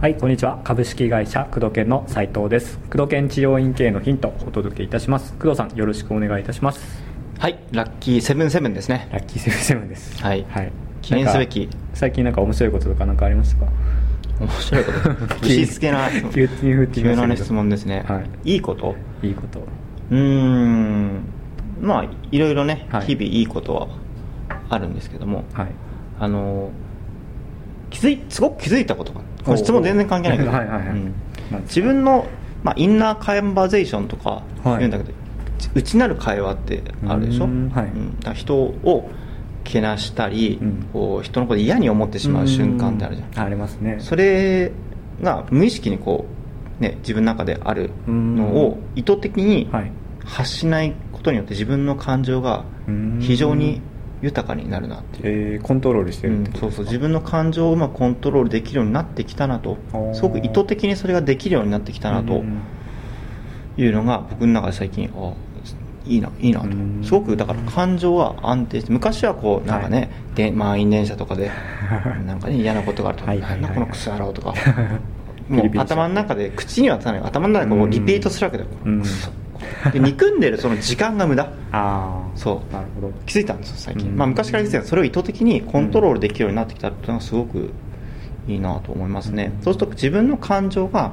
はい、こんにちは。株式会社工藤研の斉藤です。工藤研治療院系のヒントをお届けいたします。工藤さん、よろしくお願いいたします。はい、ラッキーセブンセブンですね。ラッキーセブンセブンです。はいはい。記念すべき最近なんか面白いこととかなんかありましたか？面白いこと。牛つけな、急なね質問ですね。はいいいこと？いいこと。うーん、まあ、いろいろね、はい。日々いいことはあるんですけども、はい。あの、気づい、すごく気づいたことが、この質問全然関係ないけど、はいはいはいうんなん。です自分の、まあ、インナーカンバゼーションとかはい。言うんだけど、内なる会話ってあるでしょ、うはい。うん。だから人をけなしたり、うん。こう人のこと嫌に思ってしまう瞬間ってあるじゃん。うん。ありますね。それが無意識にこう、ね、自分の中であるのを意図的にはい。発しないことによって自分の感情がうん。非常に豊かになるなっていう、えー、コントロールしてうんるってことですか？そうそう。自分の感情をうまくコントロールできるようになってきたなと。すごく意図的にそれができるようになってきたなとうんいうのが僕の中で最近あいいないいなと。うん。すごくだから感情が安定して昔はこうなんかね、はい。で満員電車とかで なんかね嫌なことがあるとはいはいはい。なんだこのクソ野郎とかピ もう頭の中で口には出さない。頭の中でこうリピートするわけだよ、うん。クソで憎んでるその時間が無駄。ああ。そう。なるほど。気づいたんですよ最近、うん。まあ、昔から気づいてたそれを意図的にコントロールできるようになってきたっていうのはすごくいいなと思いますね、うん。そうすると自分の感情が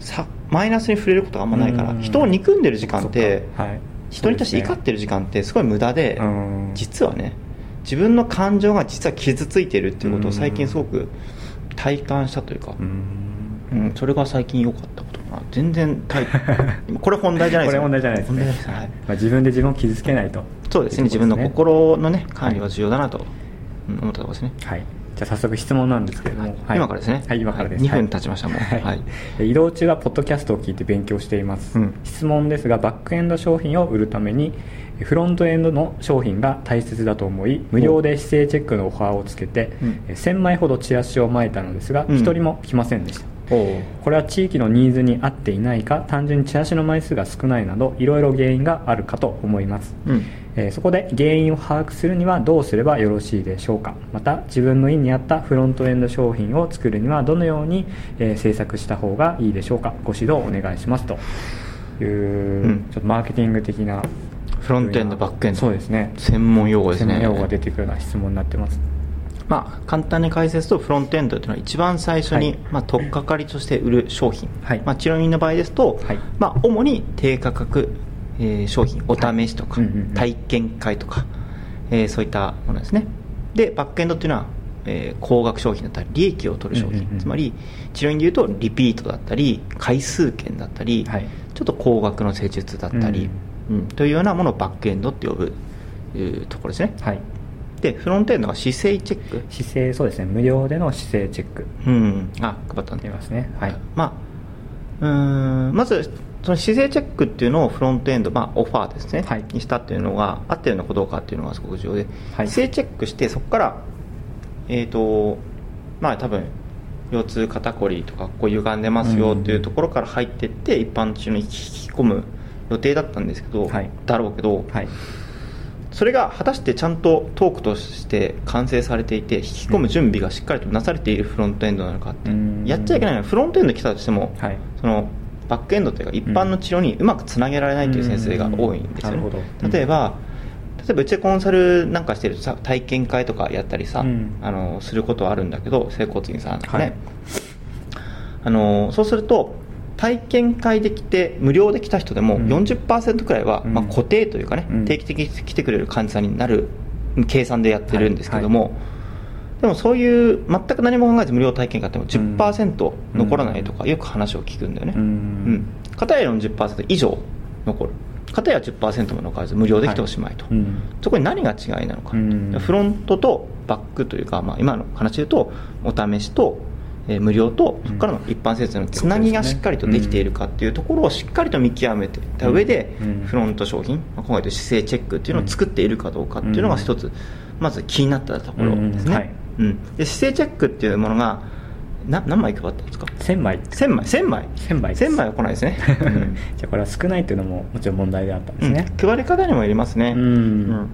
さマイナスに触れることがあんまないから、うん。人を憎んでる時間ってはい。人に対して怒ってる時間ってすごい無駄で、うん。実はね自分の感情が実は傷ついてるっていうことを最近すごく体感したというか、うーん。うん、それが最近良かった全然タイ これ本題じゃないですよ。これ問題じゃないですね。です。はい。まあ、自分で自分を傷つけないと。そうですね。自分の心のね管理は重要だなとうん思ったところですね、はい。じゃあ早速質問なんですけれども、はい。今からですね。はい今からです、はい。2分経ちましたもう。はい。はい。移動中はポッドキャストを聞いて勉強しています、うん。質問ですがバックエンド商品を売るためにフロントエンドの商品が大切だと思い無料で姿勢チェックのオファーをつけて、うん。え1000枚ほどチラシをまいたのですがうん。一、人も来ませんでしたこれは地域のニーズに合っていないか単純にチラシの枚数が少ないなどいろいろ原因があるかと思います、うん。えーそこで原因を把握するにはどうすればよろしいでしょうか。また自分の意に合ったフロントエンド商品を作るにはどのように、えー制作した方がいいでしょうか。ご指導お願いします。という、うん。ちょっとマーケティング的な。フロントエンドバックエンド。そうですね。専門用語ですね。専門用語が出てくるような質問になってますまあ、簡単に解説とフロントエンドというのは一番最初に、はい。まあ、取っかかりとして売る商品、はい。まあ、治療院の場合ですと、はい。まあ、主に低価格、えー商品お試しとか、はいうんうんうん。体験会とか、えーそういったものですね。でバックエンドっていうのは、えー高額商品だったり利益を取る商品、うんうんうん。つまり治療院でいうとリピートだったり回数券だったり、はい。ちょっと高額の施術だったり、うんというようなものをバックエンドって呼ぶところですね。はいでフロントエンドが姿勢チェック？姿勢そうですね。無料での姿勢チェック。うん、あ配ったんで出ますね。はい。まあうーんまずその姿勢チェックっていうのをフロントエンド、まあ、オファーですね、はい。にしたっていうのが合ってるのかどうかっていうのがすごく重要で、はい。姿勢チェックしてそこからえっ、とまあ多分腰痛肩こりとかこう歪んでますよっていうところから入っていって一般中に引き込む予定だったんですけど、はい。だろうけど、はいそれが果たしてちゃんとトークとして完成されていて引き込む準備がしっかりとなされているフロントエンドなのかってうん。やっちゃいけないのはフロントエンド来たとしても、はい。そのバックエンドというか一般の治療にうまくつなげられないという先生が多いんですよ例えば例えばうちでコンサルなんかしてるとさ体験会とかやったりさ、うん。あのすることはあるんだけど整骨院さんなんかね、はい。あのそうすると体験会で来て無料で来た人でもうん。40%くらいは、うん。まあ、固定というかね、うん。定期的に来てくれる患者さんになる計算でやってるんですけども、でもそういう全く何も考えず無料体験会っても10%残らないとかよく話を聞くんだよね、ううん。ん片や40%以上残る。片や10%も残らず無料で来ておしまいと、うん。そこに何が違いなのか、うん。フロントとバックというか、まあ、今の話で言うとお試しと、えー無料とそこからの一般施設のつなぎがしっかりとできているかっていうところをしっかりと見極めてた上で、うん。フロント商品、まあ、今回で姿勢チェックっていうのを作っているかどうかっていうのが一つまず気になったところですね、うん。はい。うん。で姿勢チェックっていうものがな何枚配ったんですか？1000枚。1000枚。1000枚。1000枚です。1000枚は来ないですね、うん。じゃあこれは少ないっていうのももちろん問題であったんですね、うん。配り方にもよりますね、うん。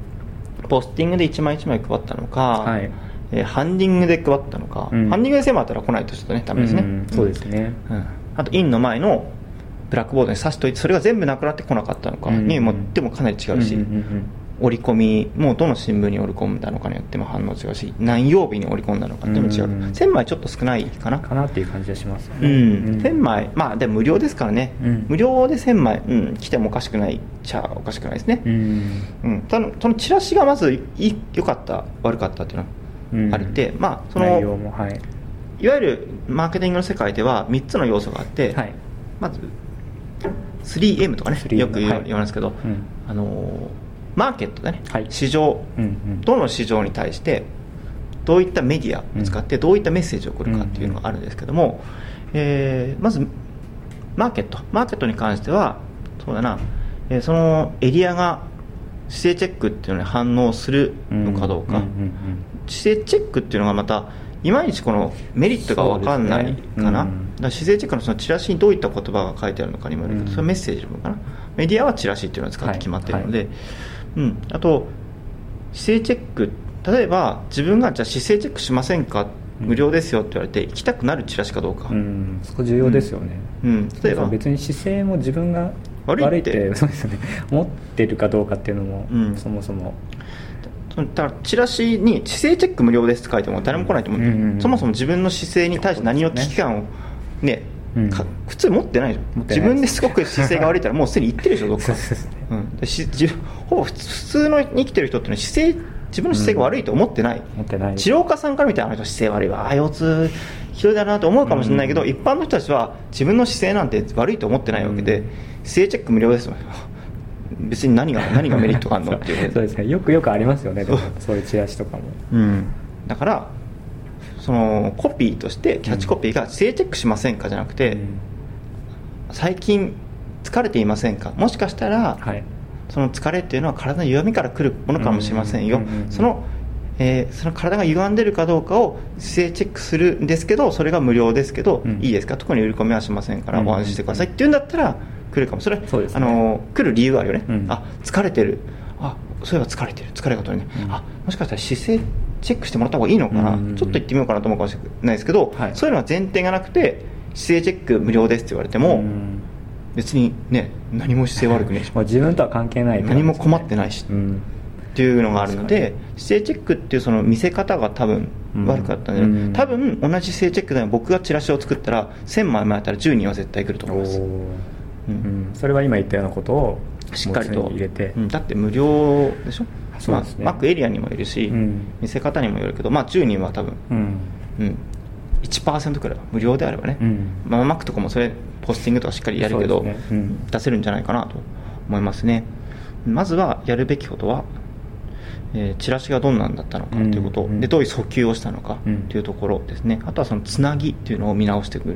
ポスティングで1枚1枚配ったのか、はいえーハンディングで配ったのか、うん。ハンディングで1000枚あったら来ないとちょっとねダメですね、うんそうですね。うん。あとインの前のブラックボードに刺しといてそれが全部なくなってこなかったのかにもってもかなり違うし、うんうんうん折り込みもどの新聞に折り込んだのかによっても反応違うし何曜日に折り込んだのかっても違う、うん。1000枚ちょっと少ないかな。かなっていう感じがしますようねん、1000枚まあでも無料ですからね、うん。無料で1000枚、うん、来てもおかしくないっちゃおかしくないですね。う、ん。うん、ただそのチラシがまずいい良かった悪かったっていうのうあって、まあそのもはい。いわゆるマーケティングの世界では3つの要素があって、はい。まず 3M とかね 3M よく言われますけど、うん。あのーマーケットでね、はい。市場うんうん。どの市場に対してどういったメディアを使ってどういったメッセージを送るかっていうのがあるんですけども、えーまずマーケット。マーケットに関してはそうだな、えーそのエリアが姿勢チェックっていうのに反応するのかどうか、姿勢チェックっていうのがまたいまいちこのメリットが分かんないかな、うんだ姿勢チェックのそのチラシにどういった言葉が書いてあるのかにもよるけど、うん。それはメッセージの部分かな。メディアはチラシっていうのを使って決まっているので、うん、あと姿勢チェック例えば自分がじゃあ姿勢チェックしませんか？うん無料ですよって言われて行きたくなるチラシかどうか、うん。そこ重要ですよね、うん。例えば。別に姿勢も自分が悪いって。そうですよね。持ってるかどうかっていうのも、うん。そもそも。だからチラシに姿勢チェック無料ですって書いても誰も来ないと思ううんうんうん。そもそも自分の姿勢に対して何を危機感をね、うん。か普通持ってないじゃん自分ですごく姿勢が悪いったらもうすでに言ってるでしょどっか。そうん、でしほぼ普通の生きてる人っていうのは姿勢自分の姿勢が悪いと思ってない、持ってない。治療家さんから見てあの人姿勢悪いわ。あ腰痛ひどいだなと思うかもしれないけど、うん。一般の人たちは自分の姿勢なんて悪いと思ってないわけで、うん。姿勢チェック無料ですよ 別に何が 何がメリットがあるの？っていう。そうですね。よくよくありますよね。そう。いうチラシとかも。うん、だからそのコピーとしてキャッチコピーが「性チェックしませんか?」じゃなくて、うん。最近疲れていませんか？もしかしたら、はい。その疲れっていうのは体の弱みから来るものかもしれませんよ、そのえーその体が歪んでるかどうかを姿勢チェックするんですけどそれが無料ですけど、うんいいですか？特に売り込みはしませんからお安心してくださいっていうんだったら来るかも。それそうですね。あの来る理由があるよね、うん。あ疲れてる。あそういえば疲れてる。疲れが取れない、うん。あもしかしたら姿勢チェックしてもらった方がいいのかな、うん。うんうんちょっと行ってみようかなと思うかもしれないですけど、はい。そういうのは前提がなくて姿勢チェック無料ですって言われても、うん。別にね何も姿勢悪くねえし。まあ自分とは関係ない何も困ってないし。うんっていうのがあるので姿勢チェックっていうその見せ方が多分悪かったんで、うん。多分同じ姿勢チェックでも僕がチラシを作ったら1000枚前やったら10人は絶対来ると思います、うん。うん。それは今言ったようなことをしっかりと。入れて、うん。だって無料でしょ？そうですね。まあ、マックエリアにもいるし、うん。見せ方にもよるけど、まあ、10人は多分、うん。うん、1%くらいは無料であればね、うん。まあ、マックとかもそれポスティングとかしっかりやるけど、ね。うん。出せるんじゃないかなと思いますね。まずはやるべきことは、えーチラシがどんなんだったのかということ、うんうんでどういう訴求をしたのかうん。というところですね、あとはそのつなぎっていうのを見直してく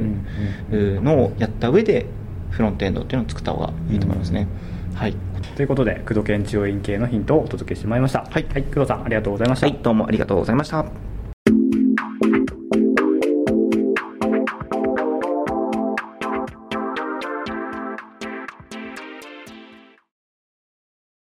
るのをやった上でフロントエンドっていうのを作った方がいいと思いますね、はい、ということで工藤研治療院系のヒントをお届けしてまいりました。はい。工藤さんありがとうございました、はい、どうもありがとうございました